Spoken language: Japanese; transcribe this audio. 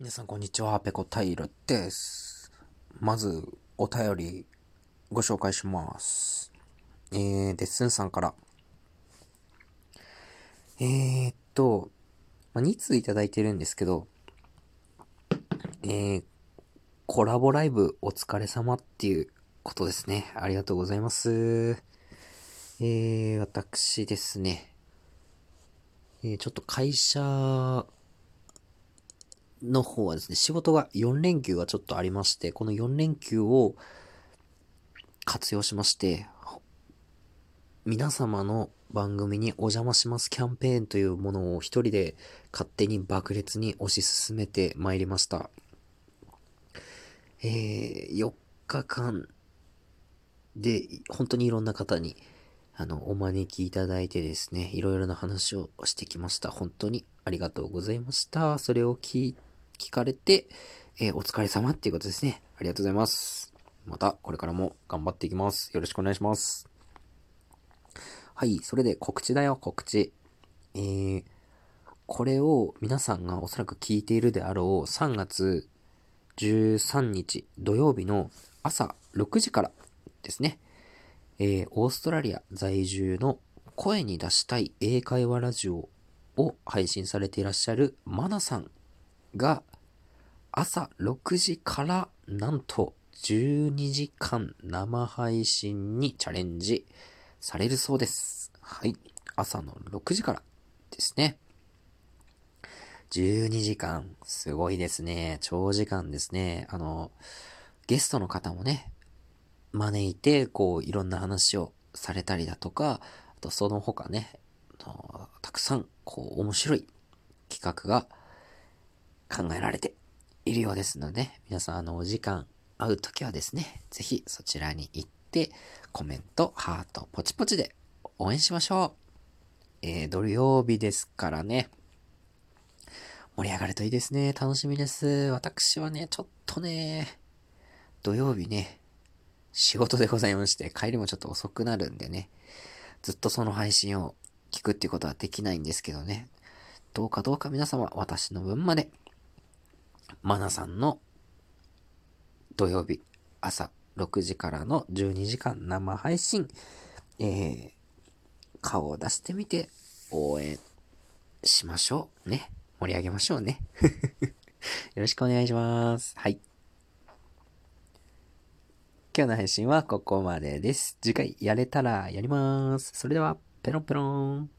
皆さんこんにちは、ペコタイルです。まず、お便りご紹介します。えー、デッスンさんから。えー、っと、まあ、2通いただいてるんですけど、えー、コラボライブお疲れ様っていうことですね。ありがとうございます。えー、私ですね、えー、ちょっと会社の方はですね、仕事が4連休がちょっとありまして、この4連休を活用しまして、皆様の番組にお邪魔しますキャンペーンというものを一人で勝手に爆裂に推し進めてまいりました。えー、4日間で本当にいろんな方にあの、お招きいただいてですね、いろいろな話をしてきました。本当にありがとうございました。それを聞いて聞かれて、えー、お疲れ様っていうことですね。ありがとうございます。また、これからも頑張っていきます。よろしくお願いします。はい、それで告知だよ、告知。えー、これを皆さんがおそらく聞いているであろう3月13日土曜日の朝6時からですね、えー、オーストラリア在住の声に出したい英会話ラジオを配信されていらっしゃるマナさんが朝6時からなんと12時間生配信にチャレンジされるそうです。はい。朝の6時からですね。12時間、すごいですね。長時間ですね。あの、ゲストの方もね、招いて、こう、いろんな話をされたりだとか、あとその他ね、たくさん、こう、面白い企画が考えられているようですので、皆さん、あの、お時間会うときはですね、ぜひそちらに行って、コメント、ハート、ポチポチで応援しましょう。えー、土曜日ですからね、盛り上がるといいですね。楽しみです。私はね、ちょっとね、土曜日ね、仕事でございまして、帰りもちょっと遅くなるんでね、ずっとその配信を聞くっていうことはできないんですけどね、どうかどうか皆様、私の分までマナさんの土曜日朝6時からの12時間生配信、えー、顔を出してみて応援しましょう。ね。盛り上げましょうね。よろしくお願いします。はい。今日の配信はここまでです。次回やれたらやります。それでは、ペロンペロン。